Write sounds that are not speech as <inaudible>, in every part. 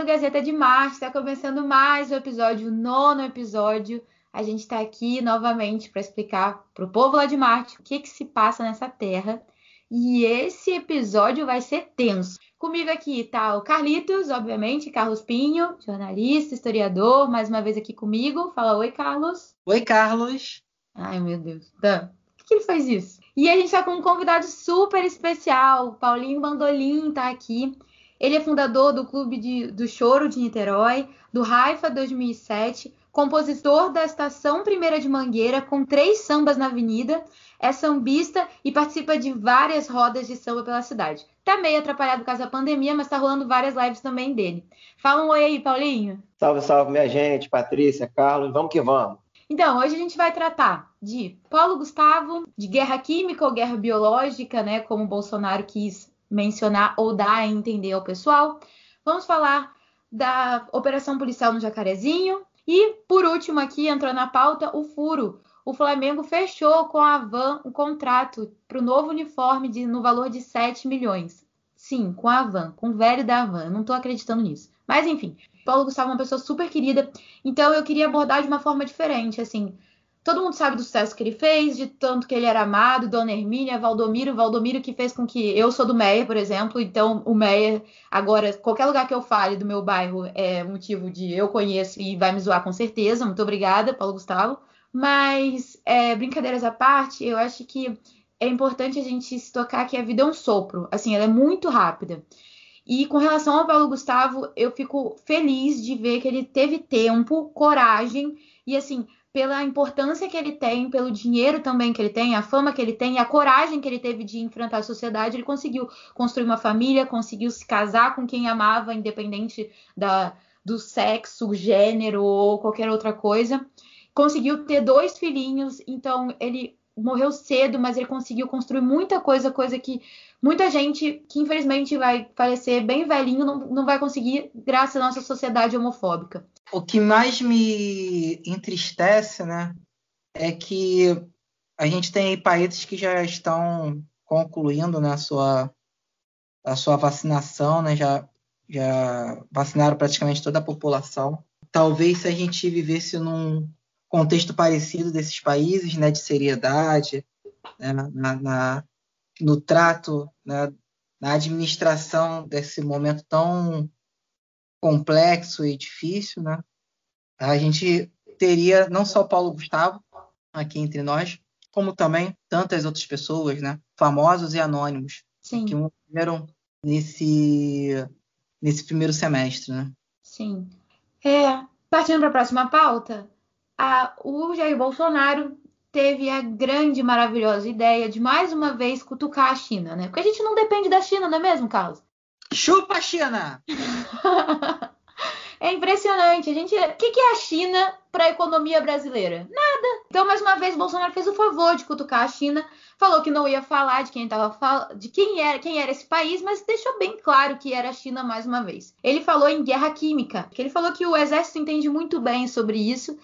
do Gazeta de Marte, está começando mais o episódio, o nono episódio. A gente está aqui novamente para explicar para o povo lá de Marte o que, que se passa nessa terra. E esse episódio vai ser tenso. Comigo aqui tá o Carlitos, obviamente, Carlos Pinho, jornalista, historiador, mais uma vez aqui comigo. Fala oi, Carlos. Oi, Carlos. Ai, meu Deus. Dan, por que ele faz isso? E a gente tá com um convidado super especial. Paulinho Bandolim tá aqui. Ele é fundador do Clube de, do Choro de Niterói, do Raifa 2007, compositor da Estação Primeira de Mangueira, com três sambas na avenida, é sambista e participa de várias rodas de samba pela cidade. Tá meio atrapalhado por causa da pandemia, mas tá rolando várias lives também dele. Fala um oi aí, Paulinho. Salve, salve, minha gente, Patrícia, Carlos, vamos que vamos. Então, hoje a gente vai tratar de Paulo Gustavo, de guerra química ou guerra biológica, né, como o Bolsonaro quis mencionar ou dar a entender ao pessoal. Vamos falar da operação policial no Jacarezinho. E, por último, aqui entrou na pauta o furo. O Flamengo fechou com a Van um contrato para o novo uniforme de, no valor de 7 milhões. Sim, com a Van, com o velho da Van. Eu não estou acreditando nisso. Mas, enfim, Paulo Gustavo é uma pessoa super querida. Então, eu queria abordar de uma forma diferente. Assim, Todo mundo sabe do sucesso que ele fez, de tanto que ele era amado, Dona Hermínia, Valdomiro, Valdomiro que fez com que eu sou do Meia, por exemplo, então o Meia, agora, qualquer lugar que eu fale do meu bairro é motivo de eu conheço e vai me zoar com certeza. Muito obrigada, Paulo Gustavo. Mas, é, brincadeiras à parte, eu acho que é importante a gente se tocar que a vida é um sopro, assim, ela é muito rápida. E com relação ao Paulo Gustavo, eu fico feliz de ver que ele teve tempo, coragem e assim, pela importância que ele tem, pelo dinheiro também que ele tem, a fama que ele tem, a coragem que ele teve de enfrentar a sociedade, ele conseguiu construir uma família, conseguiu se casar com quem amava, independente da, do sexo, gênero ou qualquer outra coisa. Conseguiu ter dois filhinhos, então ele morreu cedo, mas ele conseguiu construir muita coisa, coisa que muita gente que infelizmente vai falecer bem velhinho não, não vai conseguir, graças à nossa sociedade homofóbica. O que mais me entristece, né, é que a gente tem países que já estão concluindo né, a, sua, a sua vacinação, né, já, já vacinaram praticamente toda a população. Talvez se a gente vivesse num contexto parecido desses países, né, de seriedade, né, na, na, no trato, né, na administração desse momento tão complexo e difícil, né, a gente teria não só Paulo Gustavo aqui entre nós, como também tantas outras pessoas, né, famosos e anônimos, Sim. que morreram nesse nesse primeiro semestre, né? Sim. É, partindo para a próxima pauta, a, o Jair Bolsonaro teve a grande, maravilhosa ideia de mais uma vez cutucar a China, né? Porque a gente não depende da China, não é mesmo, Carlos? Chupa, China! <laughs> é impressionante. A gente, o que, que é a China para a economia brasileira? Nada. Então, mais uma vez, Bolsonaro fez o favor de cutucar a China, falou que não ia falar de quem tava fal... de quem era, quem era esse país, mas deixou bem claro que era a China mais uma vez. Ele falou em guerra química, que ele falou que o exército entende muito bem sobre isso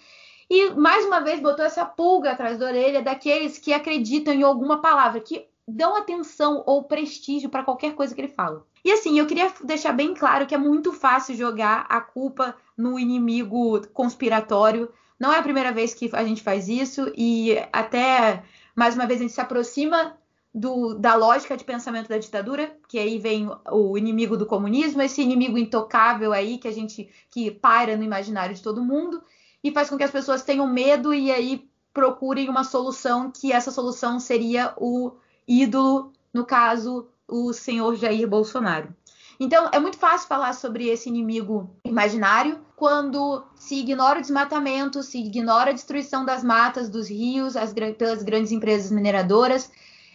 e mais uma vez botou essa pulga atrás da orelha daqueles que acreditam em alguma palavra, que dão atenção ou prestígio para qualquer coisa que ele fala. E assim, eu queria deixar bem claro que é muito fácil jogar a culpa no inimigo conspiratório. Não é a primeira vez que a gente faz isso e até mais uma vez a gente se aproxima do, da lógica de pensamento da ditadura, que aí vem o inimigo do comunismo, esse inimigo intocável aí que a gente que paira no imaginário de todo mundo e faz com que as pessoas tenham medo e aí procurem uma solução que essa solução seria o ídolo, no caso, o senhor Jair Bolsonaro. Então, é muito fácil falar sobre esse inimigo imaginário quando se ignora o desmatamento, se ignora a destruição das matas, dos rios, as, pelas grandes empresas mineradoras.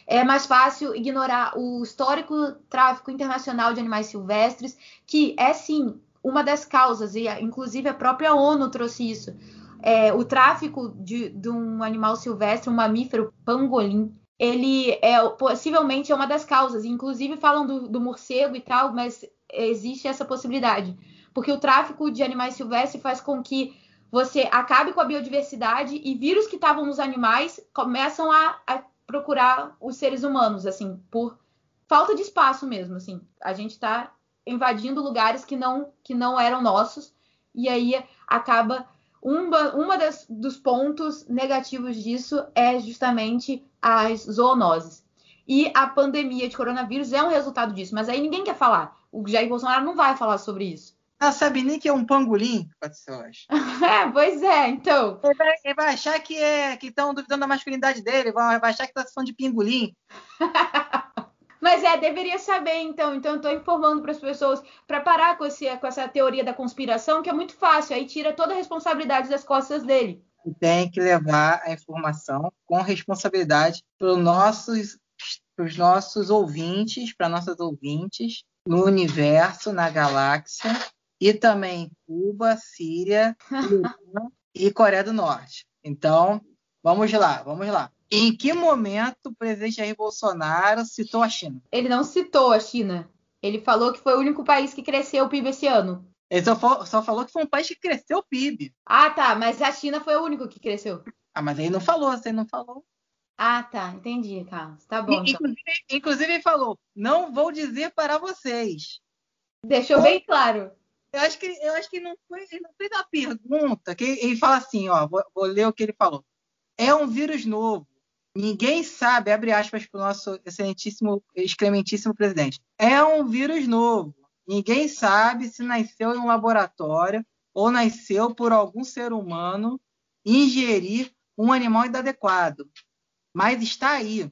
É mais fácil ignorar o histórico tráfico internacional de animais silvestres, que é sim uma das causas, e inclusive a própria ONU trouxe isso. É, o tráfico de, de, um animal silvestre, um mamífero pangolim, ele é possivelmente é uma das causas. Inclusive falam do, do morcego e tal, mas existe essa possibilidade. Porque o tráfico de animais silvestres faz com que você acabe com a biodiversidade e vírus que estavam nos animais começam a, a procurar os seres humanos, assim, por falta de espaço mesmo, assim. A gente está invadindo lugares que não, que não eram nossos, e aí acaba. Uma, uma das, dos pontos negativos disso é justamente as zoonoses. E a pandemia de coronavírus é um resultado disso, mas aí ninguém quer falar. O Jair Bolsonaro não vai falar sobre isso. Ah, sabe nem que é um pangolim, Patriciolas. <laughs> é, pois é, então. Ele vai, ele vai achar que é que estão duvidando da masculinidade dele, vai, vai achar que tá falando de pingolim. <laughs> Mas é, deveria saber, então. Então, eu estou informando para as pessoas para parar com, esse, com essa teoria da conspiração, que é muito fácil, aí tira toda a responsabilidade das costas dele. Tem que levar a informação com responsabilidade para os nossos, pros nossos ouvintes, para nossas ouvintes, no universo, na galáxia, e também Cuba, Síria, <laughs> e Coreia do Norte. Então, vamos lá, vamos lá. Em que momento o presidente Jair Bolsonaro citou a China? Ele não citou a China. Ele falou que foi o único país que cresceu o PIB esse ano. Ele só, só falou que foi um país que cresceu o PIB. Ah, tá. Mas a China foi o único que cresceu. Ah, mas ele não falou, você não falou. Ah, tá. Entendi, Carlos. Tá bom. Então. Inclusive, então. inclusive, ele falou: não vou dizer para vocês. Deixou bem claro. Eu acho que, eu acho que não foi, não fez uma pergunta. Que ele fala assim: ó, vou, vou ler o que ele falou. É um vírus novo Ninguém sabe, abre aspas para o nosso excelentíssimo, excrementíssimo presidente. É um vírus novo. Ninguém sabe se nasceu em um laboratório ou nasceu por algum ser humano ingerir um animal inadequado. Mas está aí.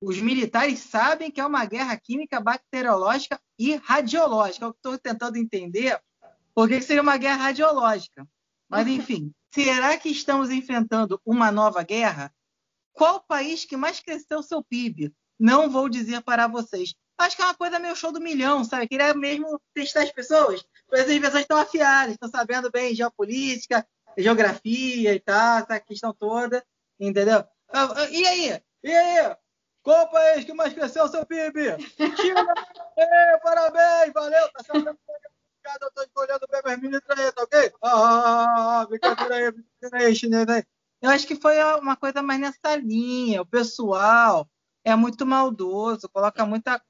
Os militares sabem que é uma guerra química, bacteriológica e radiológica. Que estou tentando entender por que seria uma guerra radiológica. Mas, enfim, será que estamos enfrentando uma nova guerra? Qual país que mais cresceu seu PIB? Não vou dizer para vocês. Acho que é uma coisa meio show do milhão, sabe? Queria mesmo testar as pessoas. Pois as pessoas estão afiadas, estão sabendo bem geopolítica, geografia e tal, essa questão toda, entendeu? E aí? E aí? Qual o país que mais cresceu seu PIB? China! <laughs> é, parabéns, valeu, tá sendo eu tô escolhendo as meninas aí, tá ok? Ah, ah, ah, ah brincadeira aí, brincadeira aí, chinês aí. Eu acho que foi uma coisa mais nessa linha. O pessoal é muito maldoso, coloca muita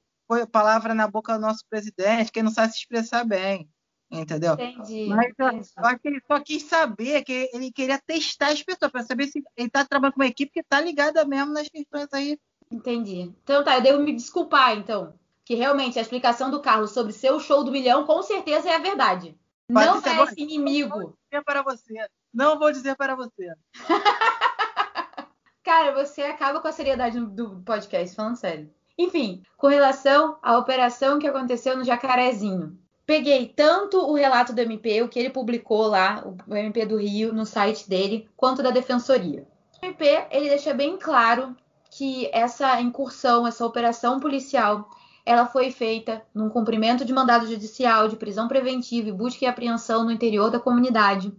palavra na boca do nosso presidente, que não sabe se expressar bem. Entendeu? Entendi. Mas acho que ele só quis saber, que ele queria testar as pessoas, para saber se ele está trabalhando com uma equipe que está ligada mesmo nas questões aí. Entendi. Então tá, eu devo me desculpar, então. Que realmente a explicação do Carlos sobre seu show do milhão, com certeza é a verdade. Pode não é esse inimigo. Para você. Não vou dizer para você. <laughs> Cara, você acaba com a seriedade do podcast, falando sério. Enfim, com relação à operação que aconteceu no Jacarezinho. Peguei tanto o relato do MP, o que ele publicou lá, o MP do Rio, no site dele, quanto da Defensoria. O MP, ele deixa bem claro que essa incursão, essa operação policial, ela foi feita num cumprimento de mandado judicial de prisão preventiva e busca e apreensão no interior da comunidade,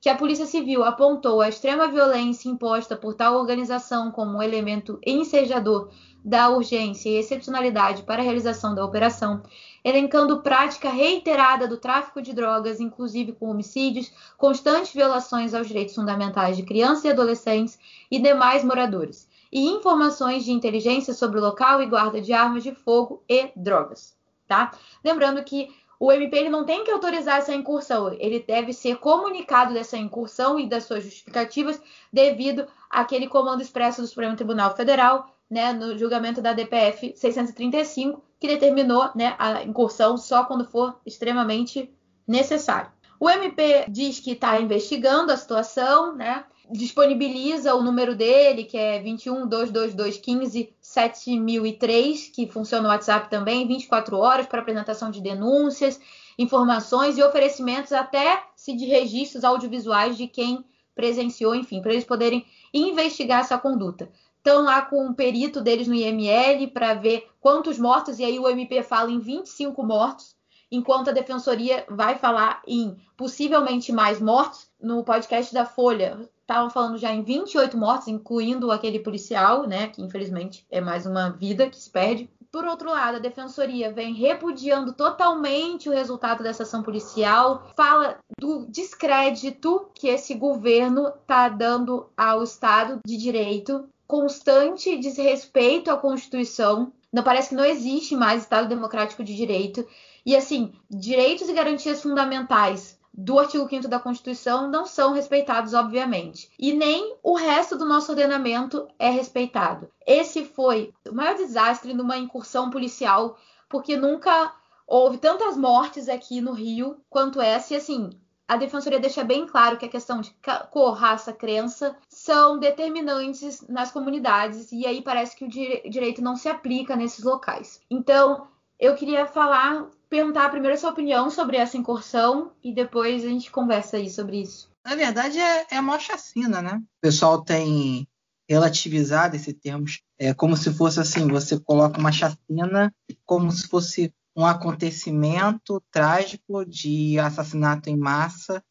que a Polícia Civil apontou a extrema violência imposta por tal organização como um elemento ensejador da urgência e excepcionalidade para a realização da operação, elencando prática reiterada do tráfico de drogas, inclusive com homicídios, constantes violações aos direitos fundamentais de crianças e adolescentes e demais moradores, e informações de inteligência sobre o local e guarda de armas de fogo e drogas. Tá? Lembrando que o MP ele não tem que autorizar essa incursão, ele deve ser comunicado dessa incursão e das suas justificativas devido àquele comando expresso do Supremo Tribunal Federal, né, no julgamento da DPF 635, que determinou né, a incursão só quando for extremamente necessário. O MP diz que está investigando a situação, né? disponibiliza o número dele, que é 21 222 15 7003, que funciona no WhatsApp também, 24 horas para apresentação de denúncias, informações e oferecimentos até se de registros audiovisuais de quem presenciou, enfim, para eles poderem investigar essa conduta. Estão lá com um perito deles no IML para ver quantos mortos, e aí o MP fala em 25 mortos, enquanto a defensoria vai falar em possivelmente mais mortos no podcast da Folha estavam falando já em 28 mortes, incluindo aquele policial, né, que infelizmente é mais uma vida que se perde. Por outro lado, a defensoria vem repudiando totalmente o resultado dessa ação policial, fala do descrédito que esse governo está dando ao Estado de Direito, constante desrespeito à Constituição, Não parece que não existe mais Estado democrático de direito. E assim, direitos e garantias fundamentais do artigo 5 da Constituição não são respeitados, obviamente. E nem o resto do nosso ordenamento é respeitado. Esse foi o maior desastre numa incursão policial, porque nunca houve tantas mortes aqui no Rio quanto essa. E assim, a Defensoria deixa bem claro que a questão de cor, raça, crença são determinantes nas comunidades, e aí parece que o direito não se aplica nesses locais. Então, eu queria falar perguntar primeiro a sua opinião sobre essa incursão e depois a gente conversa aí sobre isso. Na verdade, é, é uma chacina, né? O pessoal tem relativizado esse termo é como se fosse assim, você coloca uma chacina como se fosse um acontecimento trágico de assassinato em massa,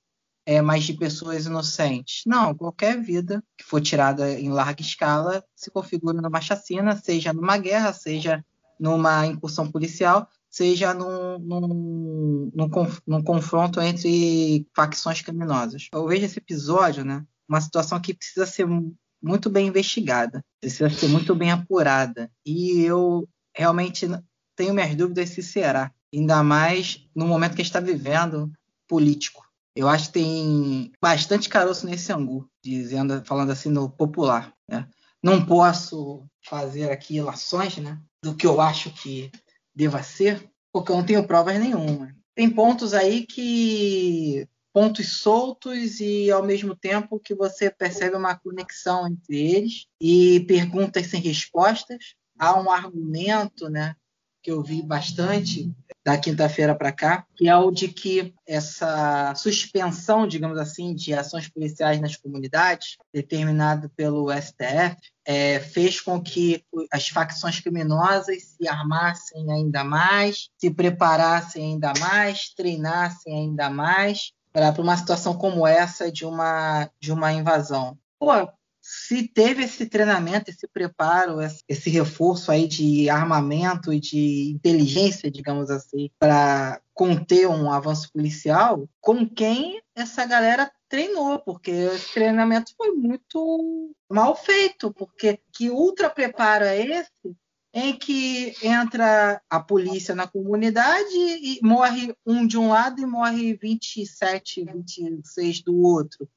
é, mas de pessoas inocentes. Não, qualquer vida que for tirada em larga escala se configura numa chacina, seja numa guerra, seja numa incursão policial, seja num, confronto entre facções criminosas. Eu vejo esse episódio, né, uma situação que precisa ser muito bem investigada, precisa ser muito bem apurada. E eu realmente tenho minhas dúvidas se será, ainda mais no momento que a gente está vivendo político. Eu acho que tem bastante caroço nesse angu, dizendo, falando assim no popular. Né? Não posso fazer aqui ilações né, do que eu acho que deva ser, porque eu não tenho provas nenhuma. Tem pontos aí que pontos soltos e ao mesmo tempo que você percebe uma conexão entre eles e perguntas sem respostas. Há um argumento, né, que eu vi bastante da quinta-feira para cá, que é o de que essa suspensão, digamos assim, de ações policiais nas comunidades, determinado pelo STF, é, fez com que as facções criminosas se armassem ainda mais, se preparassem ainda mais, treinassem ainda mais para uma situação como essa de uma, de uma invasão. Pô, se teve esse treinamento, esse preparo, esse reforço aí de armamento e de inteligência, digamos assim, para conter um avanço policial, com quem essa galera treinou, porque esse treinamento foi muito mal feito, porque que ultra preparo é esse em que entra a polícia na comunidade e morre um de um lado e morre 27, 26 do outro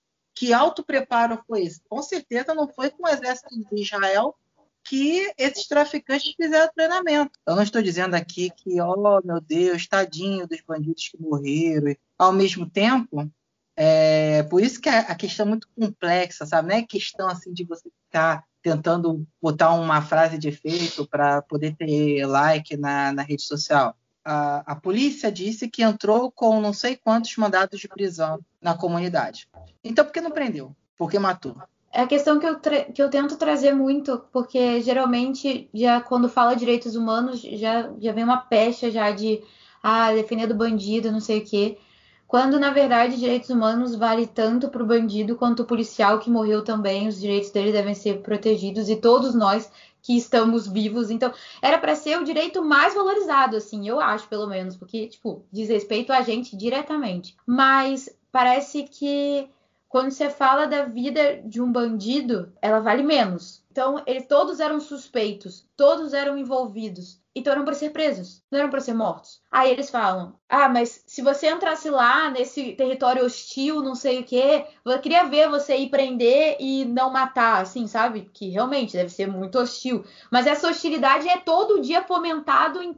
que autopreparo foi esse? Com certeza não foi com o exército de Israel que esses traficantes fizeram treinamento. Eu não estou dizendo aqui que, oh meu Deus, tadinho dos bandidos que morreram. Ao mesmo tempo, é por isso que a questão é muito complexa, sabe? Não é questão assim de você ficar tentando botar uma frase de efeito para poder ter like na, na rede social a, a polícia disse que entrou com não sei quantos mandados de prisão na comunidade. Então, por que não prendeu? Por que matou? É a questão que eu, que eu tento trazer muito, porque geralmente, já quando fala direitos humanos, já, já vem uma pecha já de ah, defender do bandido, não sei o quê. Quando, na verdade, direitos humanos vale tanto para o bandido quanto o policial que morreu também. Os direitos dele devem ser protegidos e todos nós que estamos vivos. Então, era para ser o direito mais valorizado, assim, eu acho, pelo menos, porque, tipo, diz respeito a gente diretamente. Mas parece que quando você fala da vida de um bandido, ela vale menos. Então, eles todos eram suspeitos, todos eram envolvidos. Então eram para ser presos, não eram para ser mortos. Aí eles falam: Ah, mas se você entrasse lá nesse território hostil, não sei o quê, eu queria ver você ir prender e não matar, assim, sabe? Que realmente deve ser muito hostil. Mas essa hostilidade é todo dia fomentado em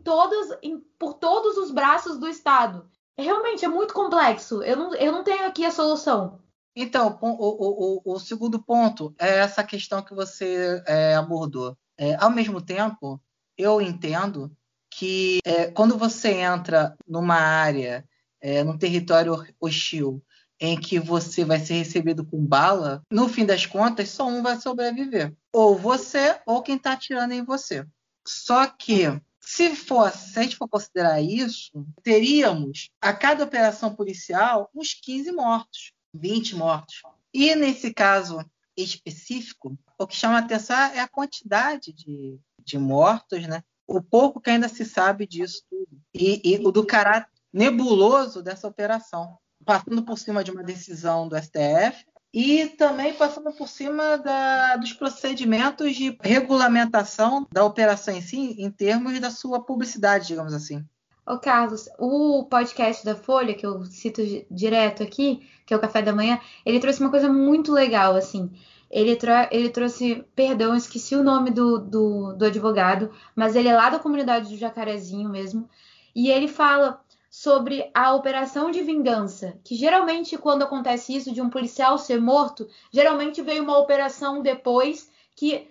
em, por todos os braços do Estado. Realmente é muito complexo. Eu não, eu não tenho aqui a solução. Então, o, o, o, o segundo ponto é essa questão que você é, abordou. É, ao mesmo tempo, eu entendo que é, quando você entra numa área, é, num território hostil, em que você vai ser recebido com bala, no fim das contas, só um vai sobreviver. Ou você, ou quem está atirando em você. Só que, se, for, se a gente for considerar isso, teríamos, a cada operação policial, uns 15 mortos, 20 mortos. E nesse caso específico, o que chama atenção é a quantidade de, de mortos, né? O pouco que ainda se sabe disso tudo. E, e o do caráter nebuloso dessa operação. Passando por cima de uma decisão do STF e também passando por cima da, dos procedimentos de regulamentação da operação em si, em termos da sua publicidade, digamos assim. Ô Carlos, o podcast da Folha, que eu cito direto aqui, que é o Café da Manhã, ele trouxe uma coisa muito legal, assim. Ele, ele trouxe, perdão, esqueci o nome do, do, do advogado, mas ele é lá da comunidade do Jacarezinho mesmo. E ele fala sobre a operação de vingança, que geralmente quando acontece isso de um policial ser morto, geralmente veio uma operação depois que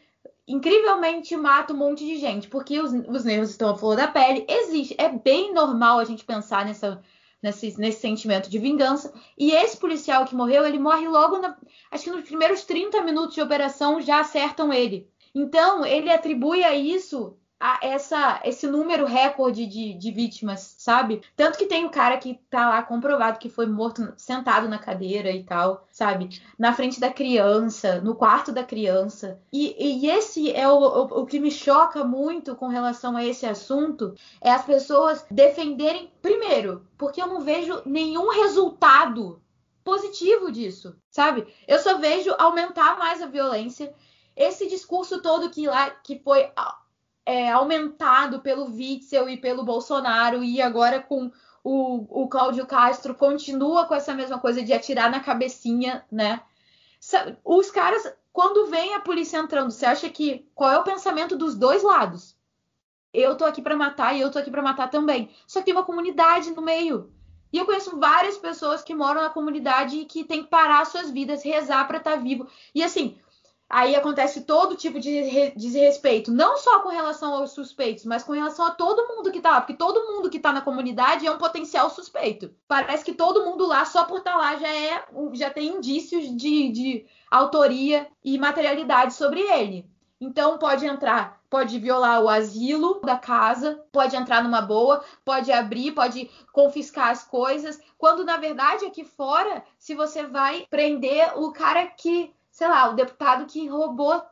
incrivelmente mata um monte de gente, porque os, os nervos estão à flor da pele. Existe, é bem normal a gente pensar nessa, nesse, nesse sentimento de vingança. E esse policial que morreu, ele morre logo, na, acho que nos primeiros 30 minutos de operação já acertam ele. Então, ele atribui a isso a essa, esse número recorde de, de, vítimas, sabe? Tanto que tem o cara que tá lá comprovado que foi morto sentado na cadeira e tal, sabe? Na frente da criança, no quarto da criança. E, e esse é o, o, o que me choca muito com relação a esse assunto, é as pessoas defenderem, primeiro, porque eu não vejo nenhum resultado positivo disso, sabe? Eu só vejo aumentar mais a violência. Esse discurso todo que lá que foi é, aumentado pelo Witzel e pelo Bolsonaro, e agora com o, o Cláudio Castro continua com essa mesma coisa de atirar na cabecinha, né? Os caras, quando vem a polícia entrando, você acha que qual é o pensamento dos dois lados? Eu tô aqui para matar e eu tô aqui para matar também. Só que tem uma comunidade no meio. E eu conheço várias pessoas que moram na comunidade e que tem que parar suas vidas, rezar para estar tá vivo. E assim, aí acontece todo tipo de desrespeito, não só com relação aos suspeitos, mas com relação a todo mundo que tá lá, porque todo mundo que tá na comunidade é um potencial suspeito. Parece que todo mundo lá, só por estar tá lá, já é já tem indícios de, de autoria e materialidade sobre ele. Então pode entrar, pode violar o asilo da casa, pode entrar numa boa, pode abrir, pode confiscar as coisas, quando na verdade aqui fora, se você vai prender o cara que sei lá, o deputado que roubou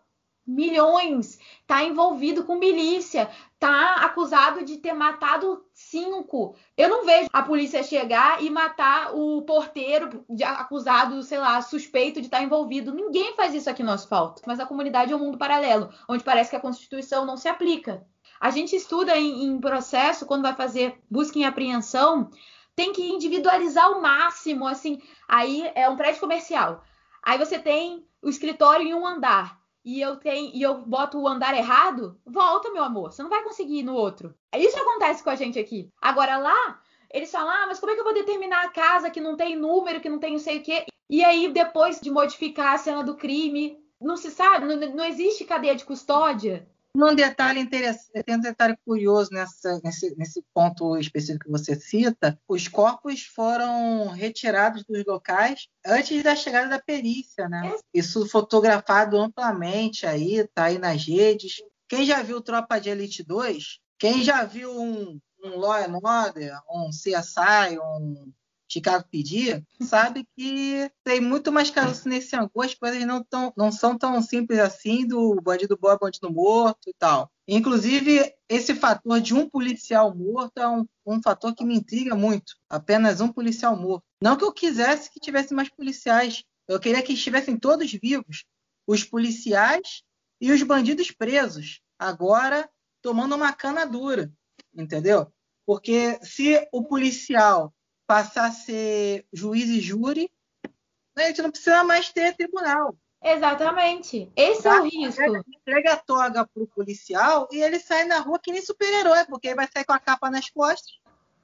milhões, tá envolvido com milícia, tá acusado de ter matado cinco. Eu não vejo a polícia chegar e matar o porteiro acusado, sei lá, suspeito de estar envolvido. Ninguém faz isso aqui no asfalto. Mas a comunidade é um mundo paralelo, onde parece que a Constituição não se aplica. A gente estuda em, em processo, quando vai fazer busca e apreensão, tem que individualizar ao máximo, assim. Aí é um prédio comercial. Aí você tem o escritório em um andar e eu tenho e eu boto o andar errado, volta, meu amor. Você não vai conseguir ir no outro. Isso acontece com a gente aqui. Agora lá, eles falam: "Ah, mas como é que eu vou determinar a casa que não tem número, que não tem não sei o quê?" E aí depois de modificar a cena do crime, não se sabe, não, não existe cadeia de custódia. Um detalhe interessante, tem um detalhe curioso nessa, nesse, nesse ponto específico que você cita: os corpos foram retirados dos locais antes da chegada da perícia, né? Isso fotografado amplamente aí, tá aí nas redes. Quem já viu Tropa de Elite 2? Quem já viu um, um Law and Order, um CSI, um Chicago pedir, sabe que tem muito mais caroço nesse angu, as coisas não, tão, não são tão simples assim do bandido bom, bandido morto e tal. Inclusive, esse fator de um policial morto é um, um fator que me intriga muito. Apenas um policial morto. Não que eu quisesse que tivesse mais policiais. Eu queria que estivessem todos vivos. Os policiais e os bandidos presos. Agora, tomando uma cana dura. Entendeu? Porque se o policial passar a ser juiz e júri, né, a gente não precisa mais ter tribunal. Exatamente. Esse tá? é o risco. Entrega a toga pro policial e ele sai na rua que nem super-herói, porque ele vai sair com a capa nas costas.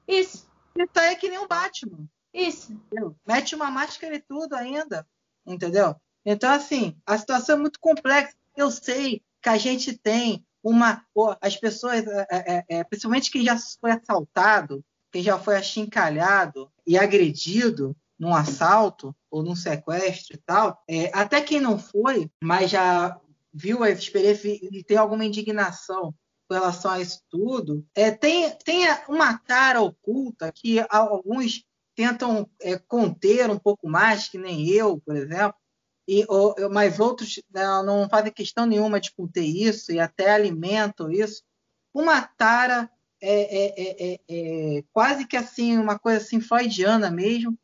Isso. E sai que nem um Batman. Isso. Entendeu? Mete uma máscara e tudo ainda. Entendeu? Então, assim, a situação é muito complexa. Eu sei que a gente tem uma. As pessoas, é, é, é, principalmente quem já foi assaltado, quem já foi achincalhado e agredido num assalto ou num sequestro e tal, é, até quem não foi, mas já viu a experiência e tem alguma indignação com relação a isso tudo, é, tem, tem uma cara oculta que alguns tentam é, conter um pouco mais, que nem eu, por exemplo, e, ou, mas outros não, né, não fazem questão nenhuma de conter isso e até alimentam isso. Uma tara é é, é, é, é, quase que assim uma coisa assim freudiana mesmo,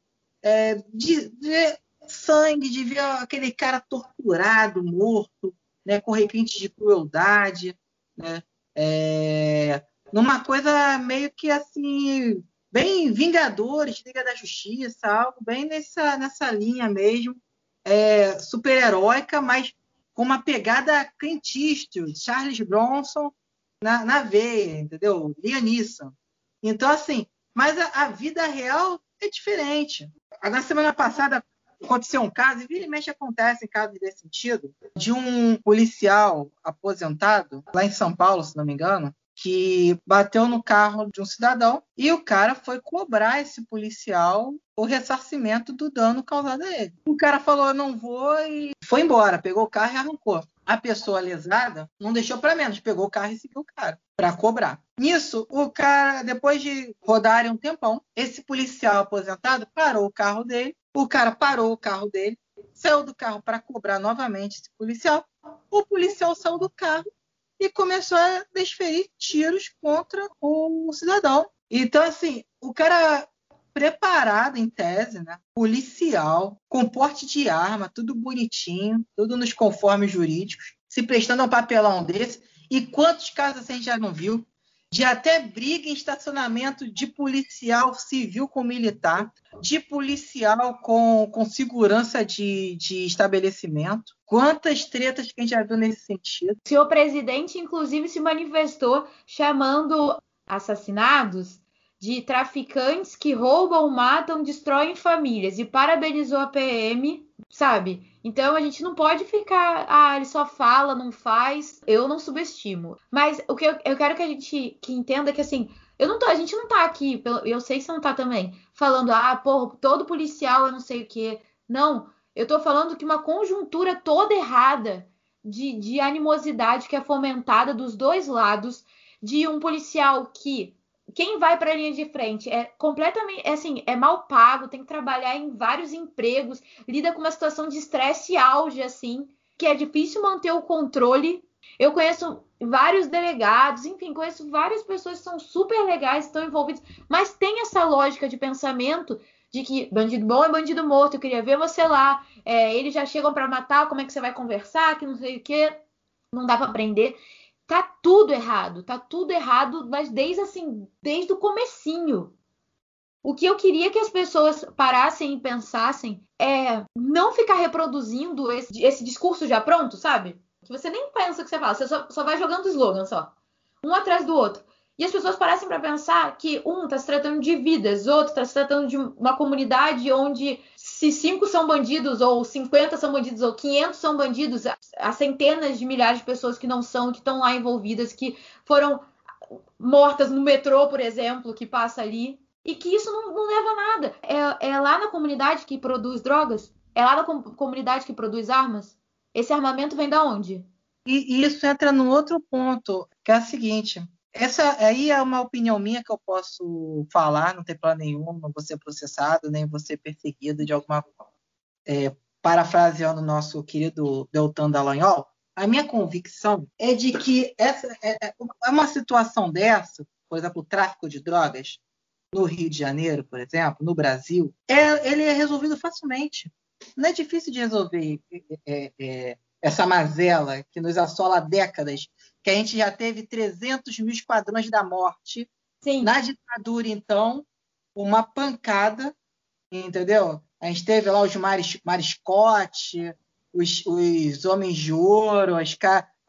de, de, sangue, de ver aquele cara torturado, morto, né, com requintes de crueldade, né, é, numa coisa meio que assim, bem Vingadores, Liga da Justiça, algo bem nessa, nessa linha mesmo, é, super-heróica, mas com uma pegada Eastwood, Charles Bronson na, na veia, entendeu? Liam Neeson. Então, assim, mas a, a, vida real é diferente. Na semana passada aconteceu um caso, e vira e mexe acontece em casos desse sentido, de um policial aposentado, lá em São Paulo, se não me engano, que bateu no carro de um cidadão e o cara foi cobrar esse policial o ressarcimento do dano causado a ele. O cara falou: Eu não vou e foi embora, pegou o carro e arrancou. A pessoa lesada não deixou para menos, pegou o carro e seguiu o cara para cobrar. Nisso, o cara, depois de rodarem um tempão, esse policial aposentado parou o carro dele. O cara parou o carro dele, saiu do carro para cobrar novamente esse policial. O policial saiu do carro e começou a desferir tiros contra o cidadão. Então, assim, o cara preparado em tese, né? Policial, com porte de arma, tudo bonitinho, tudo nos conformes jurídicos, se prestando a um papelão desse. E quantos casos a gente já não viu? De até briga em estacionamento de policial civil com militar, de policial com, com segurança de, de estabelecimento. Quantas tretas que a gente já viu nesse sentido? O senhor presidente, inclusive, se manifestou chamando assassinados de traficantes que roubam, matam, destroem famílias e parabenizou a PM, sabe? Então a gente não pode ficar, ah, ele só fala, não faz. Eu não subestimo. Mas o que eu, eu quero que a gente que entenda é que assim, eu não tô, a gente não tá aqui, eu sei que você não tá também, falando, ah, porra, todo policial eu não sei o quê. Não, eu tô falando que uma conjuntura toda errada de, de animosidade que é fomentada dos dois lados, de um policial que quem vai para a linha de frente é completamente, é assim, é mal pago, tem que trabalhar em vários empregos, lida com uma situação de estresse auge, assim, que é difícil manter o controle. Eu conheço vários delegados, enfim, conheço várias pessoas que são super legais, estão envolvidas, mas tem essa lógica de pensamento de que bandido bom é bandido morto, eu queria ver você lá, é, eles já chegam para matar, como é que você vai conversar, que não sei o que, não dá para aprender. Tá tudo errado, tá tudo errado, mas desde assim, desde o comecinho. O que eu queria que as pessoas parassem e pensassem é não ficar reproduzindo esse, esse discurso já pronto, sabe? Que você nem pensa o que você fala, você só, só vai jogando slogan só. Um atrás do outro. E as pessoas parecem para pensar que um está se tratando de vidas, outro está se tratando de uma comunidade onde se cinco são bandidos, ou 50 são bandidos, ou 500 são bandidos, há centenas de milhares de pessoas que não são, que estão lá envolvidas, que foram mortas no metrô, por exemplo, que passa ali, e que isso não, não leva a nada. É, é, lá na comunidade que produz drogas? É lá na com comunidade que produz armas? Esse armamento vem da onde? E, e isso entra num outro ponto, que é o seguinte: essa aí é uma opinião minha que eu posso falar, não tem plano nenhum, não vou ser processado, nem vou ser perseguido de alguma forma. É, parafraseando o nosso querido Deltan Dallagnol, a minha convicção é de que essa é, é, é uma situação dessa, por exemplo, o tráfico de drogas no Rio de Janeiro, por exemplo, no Brasil, é, ele é resolvido facilmente. Não é difícil de resolver é, é, essa mazela que nos assola há décadas que a gente já teve 300 mil esquadrões da morte. Sim. Na ditadura, então, uma pancada, entendeu? A gente teve lá os maris, mariscote, os, os homens de ouro, as,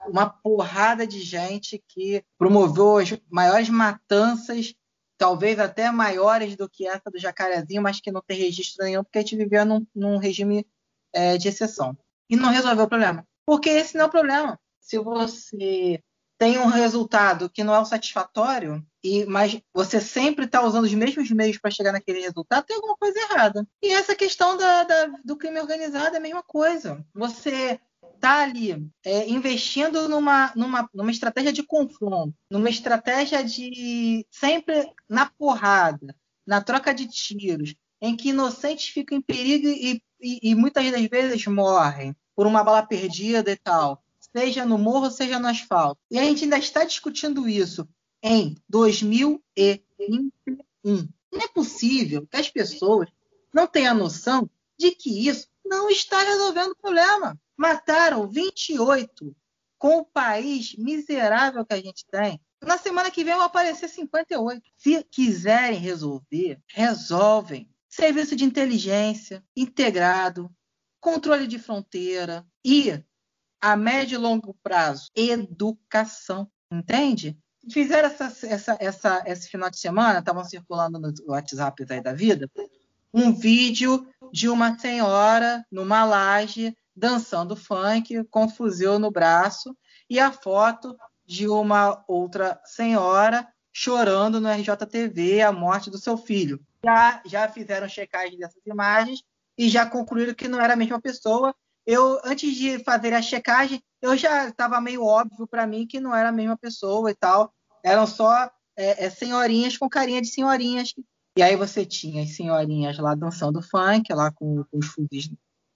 uma porrada de gente que promoveu as maiores matanças, talvez até maiores do que essa do Jacarezinho, mas que não tem registro nenhum, porque a gente vivia num, num regime é, de exceção. E não resolveu o problema. Porque esse não é o problema se você tem um resultado que não é o satisfatório, e mas você sempre está usando os mesmos meios para chegar naquele resultado, tem alguma coisa errada. E essa questão da, da, do crime organizado é a mesma coisa. Você está ali é, investindo numa, numa, numa estratégia de confronto, numa estratégia de sempre na porrada, na troca de tiros, em que inocentes ficam em perigo e, e, e muitas das vezes morrem por uma bala perdida e tal seja no morro, seja no asfalto. E a gente ainda está discutindo isso em 2021. Não é possível que as pessoas não tenham noção de que isso não está resolvendo o problema. Mataram 28 com o país miserável que a gente tem. Na semana que vem vai aparecer 58. Se quiserem resolver, resolvem. Serviço de inteligência integrado, controle de fronteira e, a médio e longo prazo, educação. Entende? Fizeram essa, essa, essa, esse final de semana, estavam circulando no WhatsApp aí da vida, um vídeo de uma senhora numa laje dançando funk com fuzil no braço e a foto de uma outra senhora chorando no RJTV a morte do seu filho. Já, já fizeram checagem dessas imagens e já concluíram que não era a mesma pessoa. Eu, antes de fazer a checagem, eu já estava meio óbvio para mim que não era a mesma pessoa e tal. Eram só é, é, senhorinhas com carinha de senhorinhas. E aí você tinha as senhorinhas lá dançando funk, lá com, com os fuzis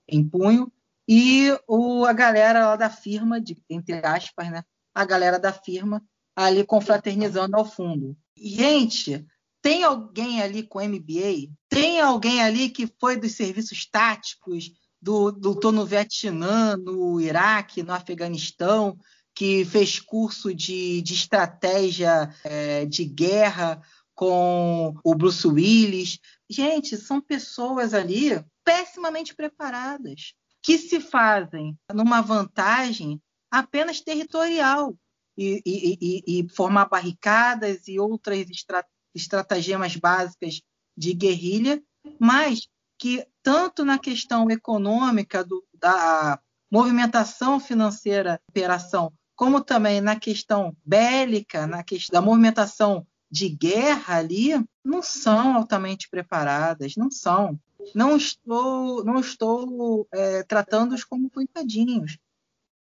em punho, e o, a galera lá da firma, de, entre aspas, né? A galera da firma ali confraternizando ao fundo. Gente, tem alguém ali com MBA? Tem alguém ali que foi dos serviços táticos, do, lutou no Vietnã, no Iraque, no Afeganistão, que fez curso de, de estratégia é, de guerra com o Bruce Willis. Gente, são pessoas ali pessimamente preparadas, que se fazem numa vantagem apenas territorial e, e, e, e formar barricadas e outras estra estratagemas básicas de guerrilha, mas que tanto na questão econômica do, da movimentação financeira operação, como também na questão bélica, na questão da movimentação de guerra ali, não são altamente preparadas, não são. Não estou, não estou é, tratando-os como coitadinhos.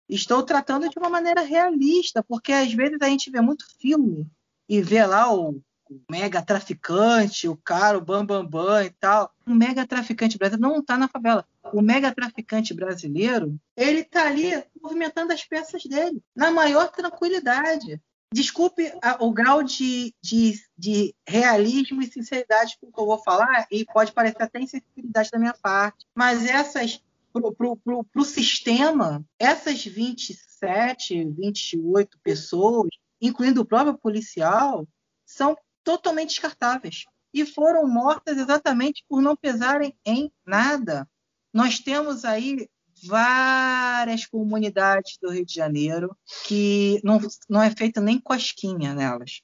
Estou tratando de uma maneira realista, porque às vezes a gente vê muito filme e vê lá o o mega traficante, o cara, o bambambam bam, bam e tal. O mega traficante brasileiro não está na favela. O mega traficante brasileiro, ele está ali movimentando as peças dele, na maior tranquilidade. Desculpe a, o grau de, de, de, realismo e sinceridade com que eu vou falar, e pode parecer até insensibilidade da minha parte, mas essas, para o sistema, essas 27, 28 pessoas, incluindo o próprio policial, são totalmente descartáveis e foram mortas exatamente por não pesarem em nada. Nós temos aí várias comunidades do Rio de Janeiro que não, não é feita nem cosquinha nelas.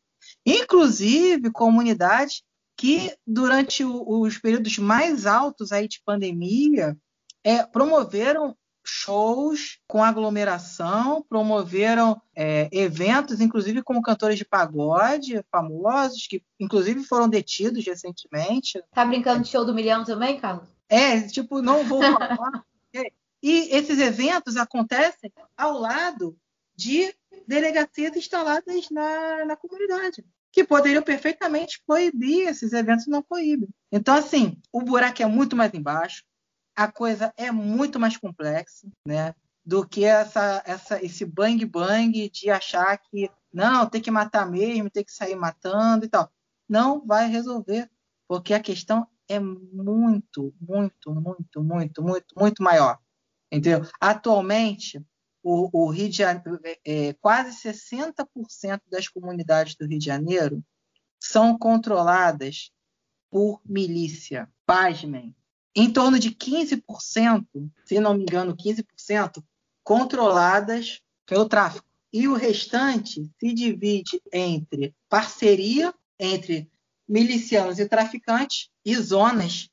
Inclusive comunidades que durante o, os períodos mais altos aí de pandemia é, promoveram shows com aglomeração, promoveram é, eventos, inclusive com cantores de pagode famosos, que inclusive foram detidos recentemente. Tá brincando de show do milhão também, Carlos? É, tipo, não vou falar. <laughs> e esses eventos acontecem ao lado de delegacias instaladas na, na comunidade que poderiam perfeitamente proibir esses eventos não proíbem. Então, assim, o buraco é muito mais embaixo a coisa é muito mais complexa, né? Do que essa, essa, esse bang bang de achar que não, tem que matar mesmo, tem que sair matando e tal. Não vai resolver, porque a questão é muito, muito, muito, muito, muito, muito maior. Entendeu? Atualmente, o, o Rio de Janeiro, é, é quase 60% das comunidades do Rio de Janeiro são controladas por milícia. Pasmem, em torno de 15%, se não me engano, 15%, controladas pelo tráfico. E o restante se divide entre parceria entre milicianos e traficantes e zonas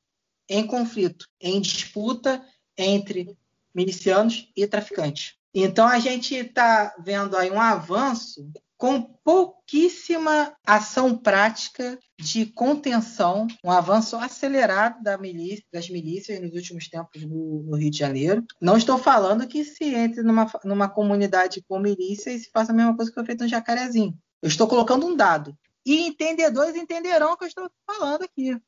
em conflito, em disputa entre milicianos e traficantes. Então a gente está vendo aí um avanço com pouquíssima ação prática de contenção, um avanço acelerado da milícia, das milícias nos últimos tempos no, no, Rio de Janeiro. Não estou falando que se entre numa, numa comunidade com milícia e se faça a mesma coisa que foi feito no Jacarezinho. Eu estou colocando um dado. E entendedores entenderão o que eu estou falando aqui.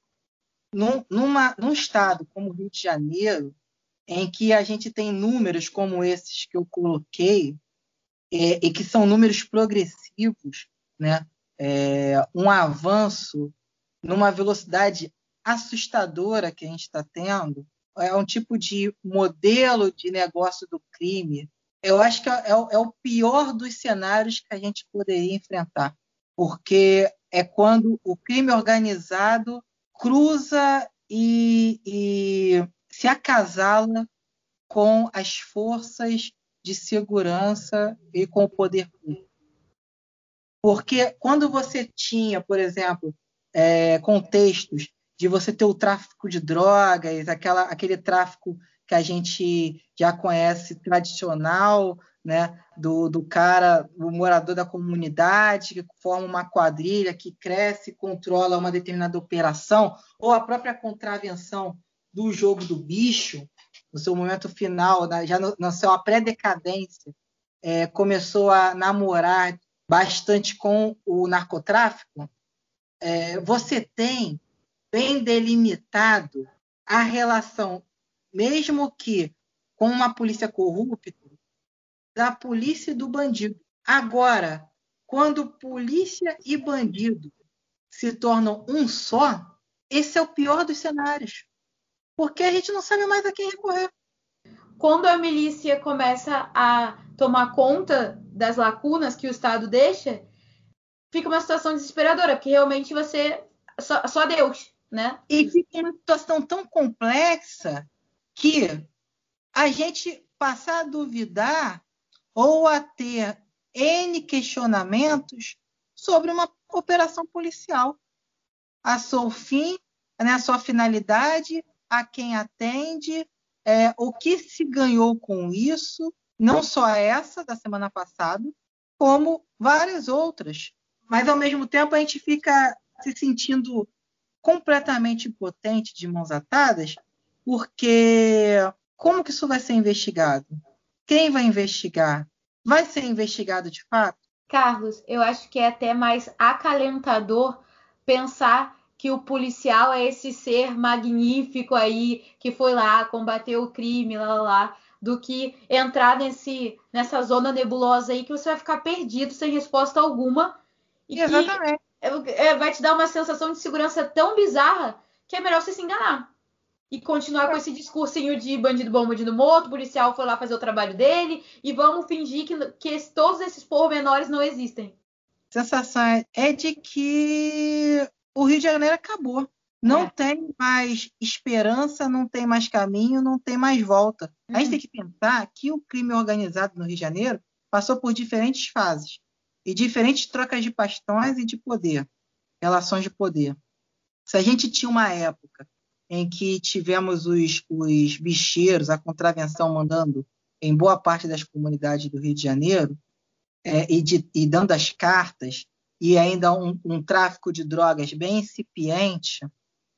Num, numa, num estado como o Rio de Janeiro, em que a gente tem números como esses que eu coloquei, é, e que são números progressivos, né? É, um avanço numa velocidade assustadora que a gente está tendo, é um tipo de modelo de negócio do crime. Eu acho que é, é, é o pior dos cenários que a gente poderia enfrentar, porque é quando o crime organizado cruza e, e se acasala com as forças de segurança e com o poder público. Porque quando você tinha, por exemplo, é, contextos de você ter o tráfico de drogas, aquela, aquele tráfico que a gente já conhece tradicional, né, do, do cara, o morador da comunidade, que forma uma quadrilha, que cresce, controla uma determinada operação, ou a própria contravenção do jogo do bicho, no seu momento final, já no, na sua pré-decadência, é, começou a namorar bastante com o narcotráfico, é, você tem bem delimitado a relação, mesmo que com uma polícia corrupta, da polícia e do bandido. Agora, quando polícia e bandido se tornam um só, esse é o pior dos cenários. Porque a gente não sabe mais a quem recorrer. Quando a milícia começa a tomar conta das lacunas que o Estado deixa, fica uma situação desesperadora, porque realmente você. Só, só Deus, né? E fica uma situação tão complexa que a gente passar a duvidar ou a ter N questionamentos sobre uma operação policial. A seu fim, né, a sua finalidade, a quem atende, é, o que se ganhou com isso, não só essa da semana passada, como várias outras. Mas, ao mesmo tempo, a gente fica se sentindo completamente impotente, de mãos atadas, porque como que isso vai ser investigado? Quem vai investigar? Vai ser investigado de fato? Carlos, eu acho que é até mais acalentador pensar que o policial é esse ser magnífico aí que foi lá combater o crime, lá, lá, lá do que entrar nesse, nessa zona nebulosa aí que você vai ficar perdido sem resposta alguma. E Exatamente. Que é, vai te dar uma sensação de segurança tão bizarra que é melhor você se enganar. E continuar é. com esse discursinho de bandido bom, bandido morto, policial foi lá fazer o trabalho dele, e vamos fingir que, que todos esses pormenores não existem. A sensação é, é de que o Rio de Janeiro acabou. Não é. tem mais esperança, não tem mais caminho, não tem mais volta. Uhum. A gente uhum. tem que pensar que o crime organizado no Rio de Janeiro passou por diferentes fases e diferentes trocas de bastões e de poder, relações de poder. Se a gente tinha uma época em que tivemos os, os bicheiros, a contravenção mandando em boa parte das comunidades do Rio de Janeiro é, e, de, e, dando as cartas, e ainda um, um tráfico de drogas bem incipiente,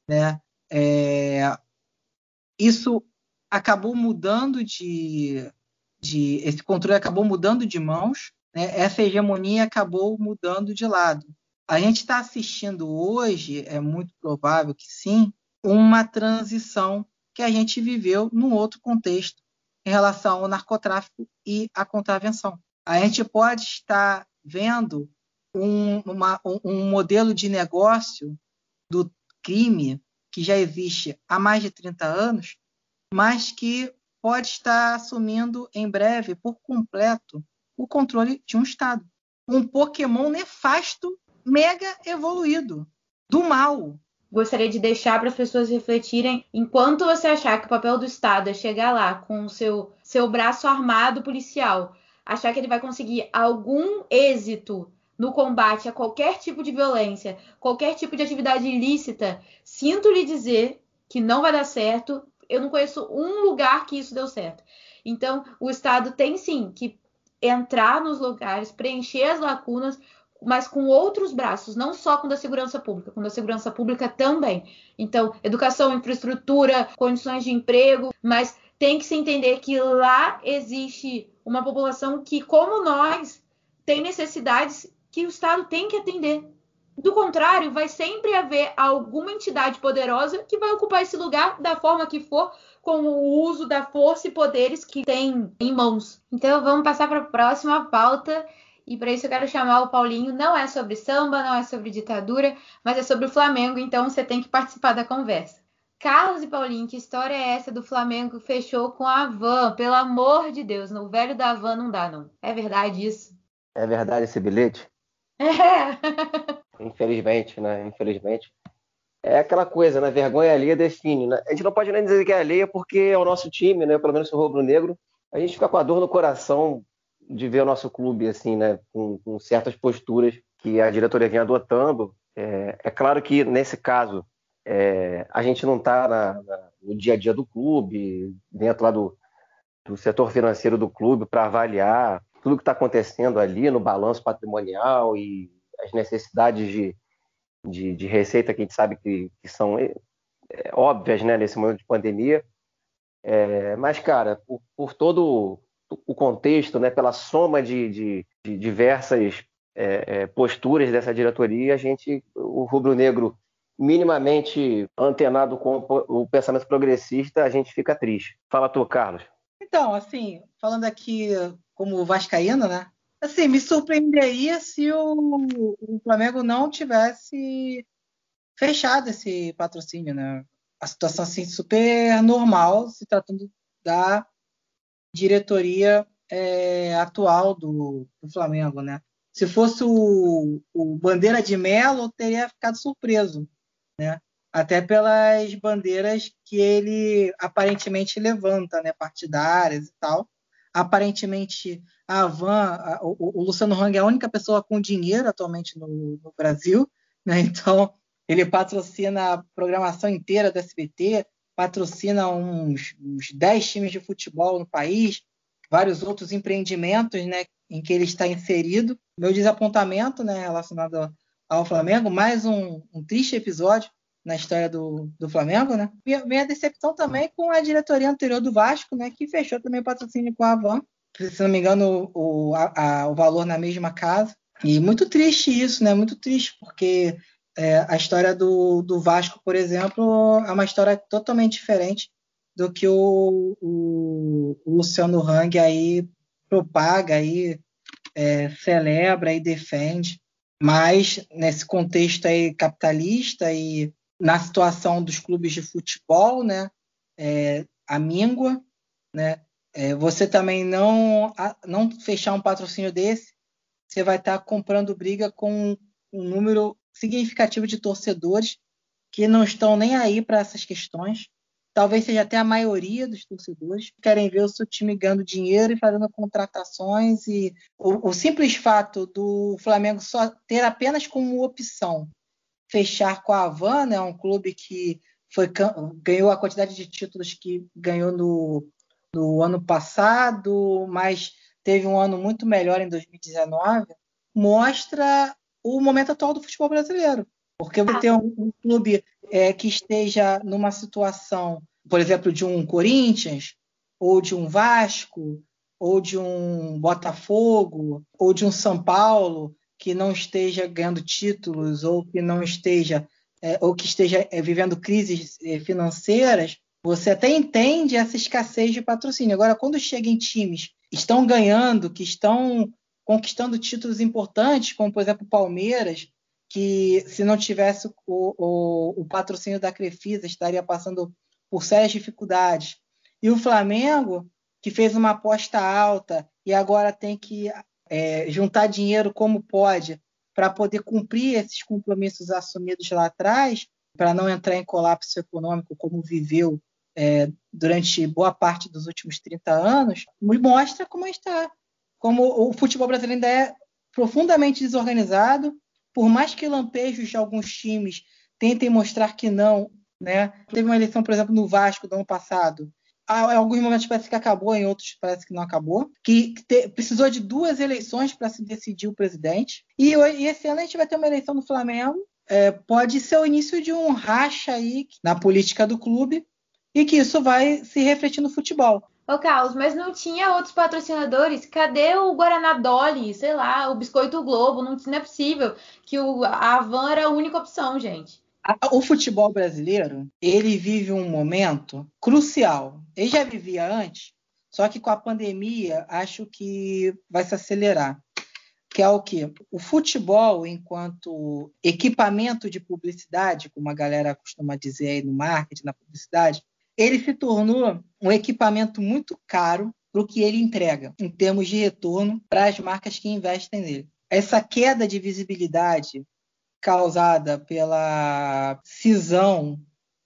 né? É, isso acabou mudando de, de, esse controle acabou mudando de mãos, né? essa hegemonia acabou mudando de lado. A gente está assistindo hoje, é muito provável que sim, uma transição que a gente viveu num outro contexto em relação ao narcotráfico e à contravenção. A gente pode estar vendo um, uma, um modelo de negócio do crime que já existe há mais de 30 anos, mas que pode estar assumindo em breve, por completo, o controle de um Estado. Um Pokémon nefasto, mega evoluído, do mal. Gostaria de deixar para as pessoas refletirem, enquanto você achar que o papel do Estado é chegar lá com o seu, seu braço armado policial, achar que ele vai conseguir algum êxito no combate a qualquer tipo de violência, qualquer tipo de atividade ilícita, sinto lhe dizer que não vai dar certo. Eu não conheço um lugar que isso deu certo. Então, o Estado tem sim que entrar nos lugares, preencher as lacunas, mas com outros braços, não só com da segurança pública, com da segurança pública também. Então, educação, infraestrutura, condições de emprego, mas tem que se entender que lá existe uma população que, como nós, tem necessidades que o Estado tem que atender. Do contrário, vai sempre haver alguma entidade poderosa que vai ocupar esse lugar da forma que for, com o uso da força e poderes que tem em mãos. Então vamos passar para a próxima pauta. E para isso eu quero chamar o Paulinho. Não é sobre samba, não é sobre ditadura, mas é sobre o Flamengo, então você tem que participar da conversa. Carlos e Paulinho, que história é essa do Flamengo que fechou com a Van? Pelo amor de Deus, no velho da Van não dá, não. É verdade isso? É verdade esse bilhete? É. Infelizmente, né? Infelizmente. É aquela coisa, né? Vergonha alheia define. Né? A gente não pode nem dizer que é alheia porque é o nosso time, né? Pelo menos o Rubro Negro. A gente fica com a dor no coração de ver o nosso clube, assim, né? Com, com certas posturas que a diretoria vem adotando. É, é claro que, nesse caso, é, a gente não está no dia a dia do clube, dentro lá do, do setor financeiro do clube, para avaliar tudo que está acontecendo ali no balanço patrimonial e as necessidades de, de, de receita que a gente sabe que, que são é, óbvias né, nesse momento de pandemia. É, mas, cara, por, por, todo o contexto, né, pela soma de, de, de diversas é, é posturas dessa diretoria, a gente, o rubro-negro minimamente antenado com o pensamento progressista, a gente fica triste. Fala tu, Carlos. Então, assim, falando aqui como vascaíno, né? Assim, me surpreenderia se o, o Flamengo não tivesse fechado esse patrocínio, né? A situação assim super normal, se tratando da diretoria é, atual do, do, Flamengo, né? Se fosse o, o Bandeira de Melo, teria ficado surpreso, né? Até pelas bandeiras que ele aparentemente levanta, né? Partidárias e tal aparentemente a Van, a, o, o, Luciano Hang é a única pessoa com dinheiro atualmente no, no Brasil, né? <laughs> Então ele patrocina a programação inteira da SBT, patrocina uns, uns 10 times de futebol no país, vários outros empreendimentos, né, em que ele está inserido. Meu desapontamento, né, relacionado ao Flamengo, mais um, um triste episódio na história do, do Flamengo, né? Minha, minha, decepção também com a diretoria anterior do Vasco, né? Que fechou também o patrocínio com a Avan. Se não me engano, o, a, a, o valor na mesma casa. E muito triste isso, né? Muito triste, porque é, a história do, do Vasco, por exemplo, é uma história totalmente diferente do que o, o, o Luciano Hang aí propaga, aí, é, celebra e defende. Mas nesse contexto aí capitalista e na situação dos clubes de futebol, né, é, a míngua, né, é, você também não, não fechar um patrocínio desse, você vai estar tá comprando briga com um número significativo de torcedores que não estão nem aí para essas questões. Talvez seja até a maioria dos torcedores que querem ver o seu time ganhando dinheiro e fazendo contratações. E o, o simples fato do Flamengo só ter apenas como opção fechar com a Havana, né, um clube que foi, ganhou a quantidade de títulos que ganhou no, no ano passado, mas teve um ano muito melhor em 2019, mostra o momento atual do futebol brasileiro. Porque você ter um, um clube é, que esteja numa situação, por exemplo, de um Corinthians, ou de um Vasco, ou de um Botafogo, ou de um São Paulo, que não esteja ganhando títulos ou que não esteja é, ou que esteja é, vivendo crises é, financeiras, você até entende essa escassez de patrocínio. Agora, quando chega em times que estão ganhando, que estão conquistando títulos importantes, como por exemplo o Palmeiras, que se não tivesse o, o, o patrocínio da Crefisa estaria passando por sérias dificuldades, e o Flamengo, que fez uma aposta alta e agora tem que é, juntar dinheiro como pode para poder cumprir esses compromissos assumidos lá atrás, para não entrar em colapso econômico como viveu é, durante boa parte dos últimos 30 anos, mostra como está, como o futebol brasileiro ainda é profundamente desorganizado, por mais que lampejos de alguns times tentem mostrar que não, né? Teve uma eleição, por exemplo, no Vasco do ano passado, em alguns momentos parece que acabou, em outros parece que não acabou, que te, precisou de duas eleições para se decidir o presidente. E, e, esse ano a gente vai ter uma eleição no Flamengo. É, pode ser o início de um racha aí na política do clube e que isso vai se refletir no futebol. Ô, Carlos, mas não tinha outros patrocinadores? Cadê o Guaraná Dolly, sei lá, o Biscoito Globo? Não, não é possível que o, a Avan era a única opção, gente o futebol brasileiro ele vive um momento crucial. Ele já vivia antes, só que com a pandemia acho que vai se acelerar. que é o que? O futebol, enquanto equipamento de publicidade, como a galera costuma dizer aí no marketing, na publicidade, ele se tornou um equipamento muito caro para o que ele entrega, em termos de retorno para as marcas que investem nele. Essa queda de visibilidade causada pela cisão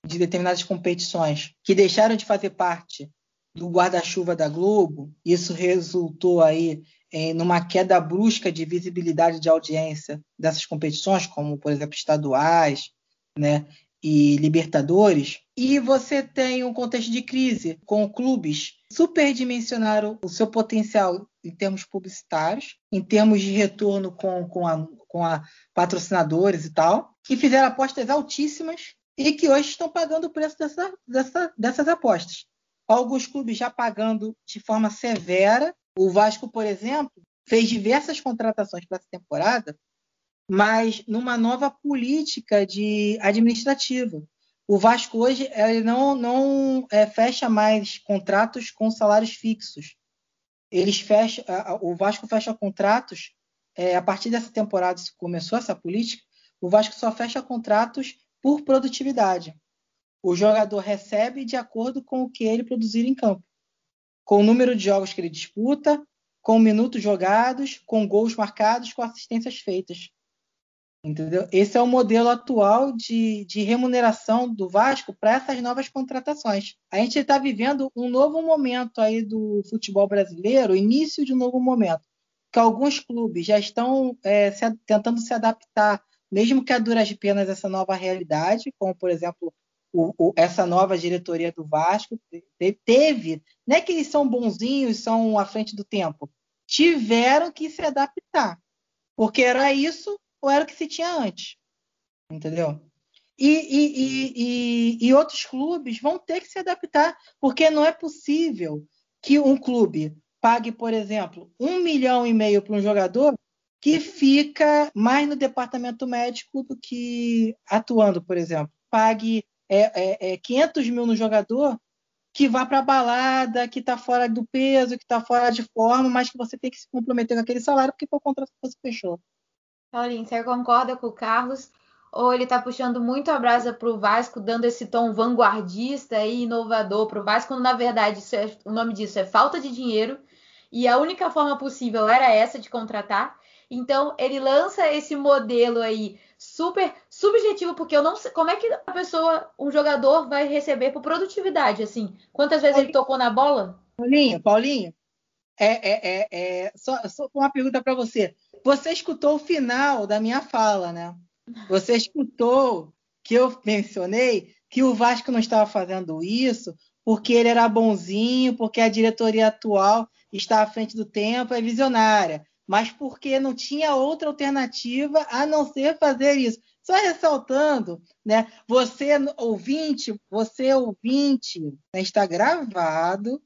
de determinadas competições que deixaram de fazer parte do guarda-chuva da Globo, isso resultou aí em numa queda brusca de visibilidade de audiência dessas competições, como por exemplo estaduais, né, e Libertadores, e você tem um contexto de crise com clubes superdimensionaram o seu potencial em termos publicitários, em termos de retorno com, com, a, com a patrocinadores e tal, e fizeram apostas altíssimas e que hoje estão pagando o preço dessa, dessa, dessas apostas. Alguns clubes já pagando de forma severa. O Vasco, por exemplo, fez diversas contratações para essa temporada, mas numa nova política de administrativa. O Vasco hoje ele não, não é, fecha mais contratos com salários fixos. Eles fecham, o Vasco fecha contratos é, a partir dessa temporada, começou essa política, o Vasco só fecha contratos por produtividade. O jogador recebe de acordo com o que ele produzir em campo, com o número de jogos que ele disputa, com minutos jogados, com gols marcados, com assistências feitas. Entendeu? Esse é o modelo atual de, de remuneração do Vasco para essas novas contratações. A gente está vivendo um novo momento aí do futebol brasileiro, início de um novo momento, que alguns clubes já estão é, se, tentando se adaptar mesmo que a duras penas essa nova realidade, como por exemplo o, o, essa nova diretoria do Vasco teve, não é que eles são bonzinhos, são à frente do tempo, tiveram que se adaptar, porque era isso ou era o que se tinha antes, entendeu? E, e, e, e, outros clubes vão ter que se adaptar, porque não é possível que um clube pague, por exemplo, um milhão e meio para um jogador que fica mais no departamento médico do que atuando, por exemplo. Pague é, é, é 500 mil no jogador que vá para a balada, que está fora do peso, que está fora de forma, mas que você tem que se comprometer com aquele salário porque foi o contrato que você fechou. Paulinho, você concorda com o Carlos? Ou ele está puxando muito a brasa para o Vasco, dando esse tom vanguardista e inovador para o Vasco, quando na verdade é, o nome disso é falta de dinheiro e a única forma possível era essa de contratar. Então, ele lança esse modelo aí super subjetivo, porque eu não sei como é que a pessoa, um jogador, vai receber por produtividade, assim. Quantas vezes ele tocou na bola? Paulinho, Paulinho, é, é, é, é só, só uma pergunta para você. Você escutou o final da minha fala, né? Você escutou que eu mencionei que o Vasco não estava fazendo isso porque ele era bonzinho, porque a diretoria atual está à frente do tempo, é visionária mas porque não tinha outra alternativa a não ser fazer isso. Só ressaltando, né? Você ouvinte, você ouvinte, né, está gravado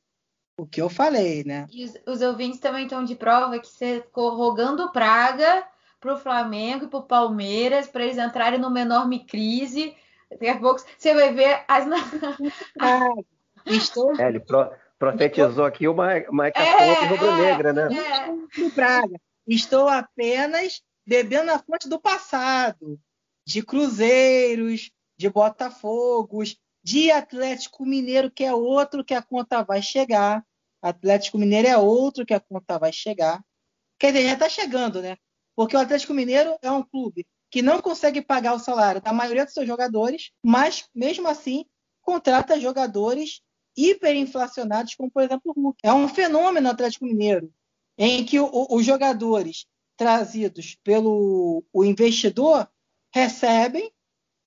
o que eu falei, né? E os, os ouvintes também estão de prova que você ficou rogando praga para o Flamengo e para o Palmeiras para eles entrarem numa enorme crise. Daqui a pouco você vai ver as. <laughs> Estou... É, ele, pro, profetizou aqui uma, uma hecatombe é, rubro-negra, é, né? É. Praga. Estou apenas bebendo na fonte do passado, de Cruzeiros, de Botafogos, de Atlético Mineiro, que é outro que a conta vai chegar. Atlético Mineiro é outro que a conta vai chegar. Quer dizer, já está chegando, né? Porque o Atlético Mineiro é um clube que não consegue pagar o salário da maioria dos seus jogadores, mas mesmo assim contrata jogadores hiperinflacionados, como por exemplo o Hulk. É um fenômeno o Atlético Mineiro, em que o, os jogadores trazidos pelo o investidor recebem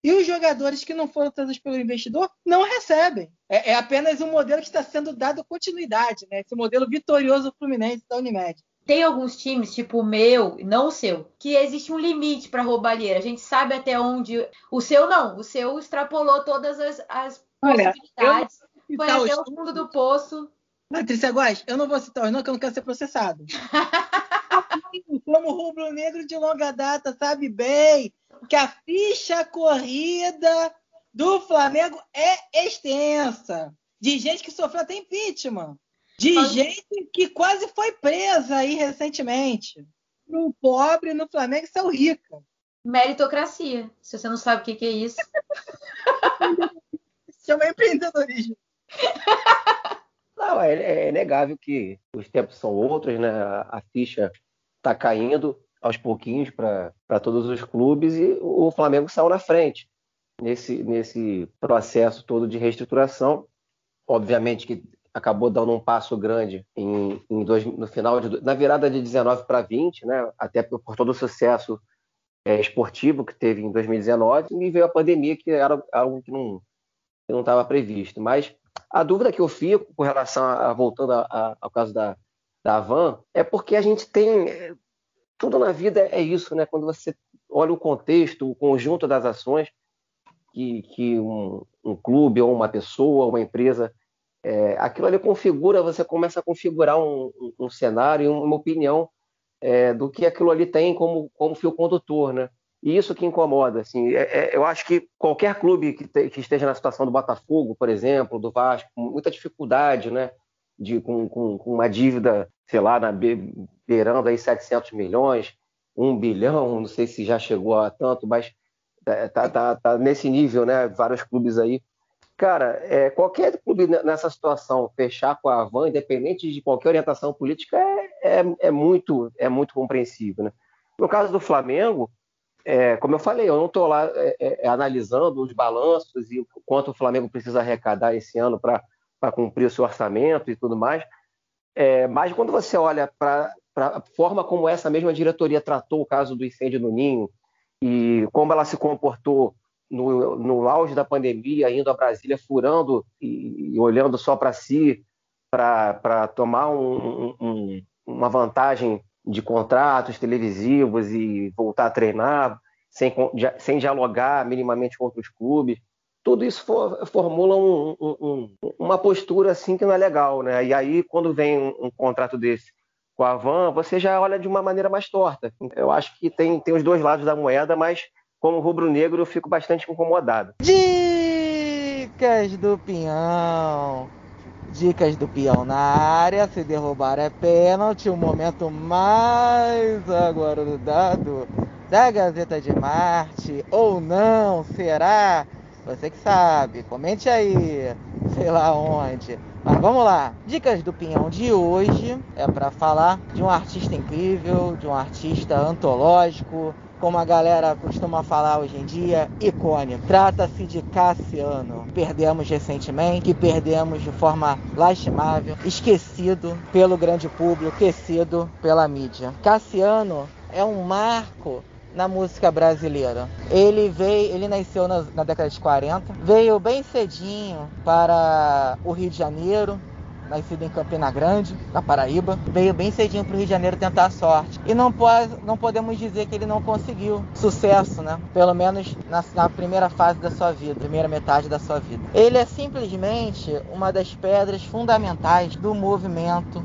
e os jogadores que não foram trazidos pelo investidor não recebem. É, é apenas um modelo que está sendo dado continuidade, né? esse modelo vitorioso do Fluminense da Unimed. Tem alguns times, tipo o meu, não o seu, que existe um limite para roubalheira. A gente sabe até onde. O seu não, o seu extrapolou todas as, as Olha, possibilidades foi até o fundo do poço. Patrícia Góes, eu não vou citar os nomes, que eu não quero ser processado. <laughs> <laughs> Como rubro-negro de longa data, sabe bem que a ficha corrida do Flamengo é extensa. De gente que sofreu até impeachment. De gente que quase foi presa aí recentemente. um pobre no Flamengo e é o rico. Meritocracia. Se você não sabe o que, que é isso. <laughs> Chama empreendedorismo. <laughs> Não, é, é negável que os tempos são outros, né? A ficha está caindo aos pouquinhos para todos os clubes e o Flamengo saiu na frente nesse, nesse processo todo de reestruturação. Obviamente que acabou dando um passo grande em, em dois, no final de, na virada de 19 para 20, né? Até por, por todo o sucesso é, esportivo que teve em 2019 e veio a pandemia que era algo que não não estava previsto. Mas a dúvida que eu fico com relação a, voltando a, ao caso da da Van é porque a gente tem tudo na vida é isso, né? Quando você olha o contexto, o conjunto das ações que, que um, um clube ou uma pessoa, uma empresa, é, aquilo ali configura, você começa a configurar um, um, um cenário, uma opinião é, do que aquilo ali tem como, como fio condutor, né? E isso que incomoda, assim, é, é eu acho que qualquer clube que, te, que, esteja na situação do Botafogo, por exemplo, do Vasco, com muita dificuldade, né? De, com, com, com uma dívida sei lá, na, beirando aí 700 milhões, 1 bilhão, não sei se já chegou a tanto, mas é, tá, tá, tá nesse nível, né? Vários clubes aí. Cara, é, qualquer clube nessa situação fechar com a Van, independente de qualquer orientação política, é, é, é muito, é muito compreensível. Né? No caso do Flamengo, é, como eu falei, eu não estou lá é, é, analisando os balanços e quanto o Flamengo precisa arrecadar esse ano para cumprir o seu orçamento e tudo mais, é, mas quando você olha para a forma como essa mesma diretoria tratou o caso do incêndio no Ninho e como ela se comportou no, no auge da pandemia, indo a Brasília furando e, e olhando só para si, para tomar um, um, uma vantagem de contratos televisivos e voltar a treinar, sem, sem dialogar minimamente com outros clubes tudo isso for, formula um, um, uma postura assim que não é legal, né? E aí, quando vem um, um, contrato desse com a Van, você já olha de uma maneira mais torta. Eu acho que tem, tem os dois lados da moeda, mas como rubro-negro eu fico bastante incomodado. Dicas do Pinhão. Dicas do peão na área, se derrubar é pênalti, o momento mais aguardado da Gazeta de Marte, ou não, será? Você que sabe, comente aí, sei lá onde. Mas vamos lá. Dicas do Pinhão de hoje é para falar de um artista incrível, de um artista antológico, como a galera costuma falar hoje em dia, icônico. Trata-se de Cassiano. Perdemos recentemente, que perdemos de forma lastimável, esquecido pelo grande público, esquecido pela mídia. Cassiano é um marco na música brasileira. Ele veio, ele nasceu na, na, década de 40, veio bem cedinho para o Rio de Janeiro, nascido em Campina Grande, na Paraíba, veio bem cedinho para o Rio de Janeiro tentar a sorte. E não, pode, não podemos dizer que ele não conseguiu sucesso, né? Pelo menos na, na primeira fase da sua vida, primeira metade da sua vida. Ele é simplesmente uma das pedras fundamentais do movimento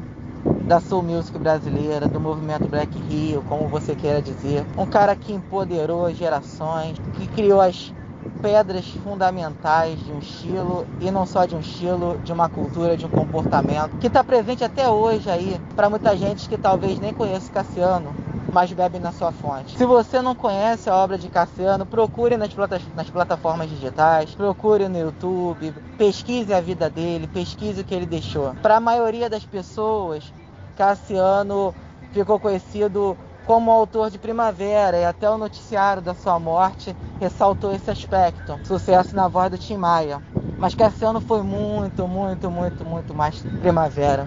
da soul music brasileira, do movimento Black Rio, como você queira dizer. Um cara que empoderou gerações, que criou as pedras fundamentais de um estilo e não só de um estilo, de uma cultura, de um comportamento que está presente até hoje aí para muita gente que talvez nem conheça Cassiano, mas bebe na sua fonte. Se você não conhece a obra de Cassiano, procure nas, nas plataformas digitais, procure no YouTube, pesquise a vida dele, pesquise o que ele deixou. Para a maioria das pessoas, Cassiano ficou conhecido como autor de Primavera e até o noticiário da sua morte ressaltou esse aspecto. Sucesso na voz do Tim Maia. Mas Cassiano foi muito, muito, muito, muito mais Primavera.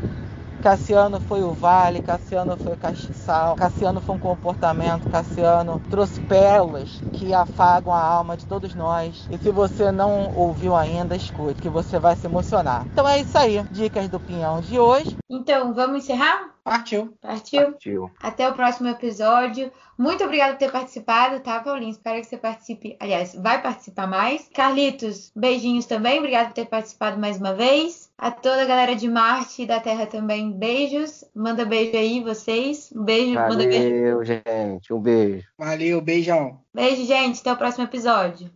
Cassiano foi o vale, Cassiano foi o castiçal, Cassiano foi um comportamento, Cassiano trouxe pérolas que afagam a alma de todos nós. E se você não ouviu ainda, escute, que você vai se emocionar. Então é isso aí, dicas do Pinhão de hoje. Então, vamos encerrar? Partiu. Partiu? Partiu. Até o próximo episódio. Muito obrigada por ter participado, tá, Paulinho? Espero que você participe. Aliás, vai participar mais. Carlitos, beijinhos também. Obrigada por ter participado mais uma vez. A toda a galera de Marte e da Terra também, beijos. Manda beijo aí, vocês. Um beijo, Valeu, manda beijo. gente. Um beijo. Valeu, beijão. Beijo, gente. Até o próximo episódio.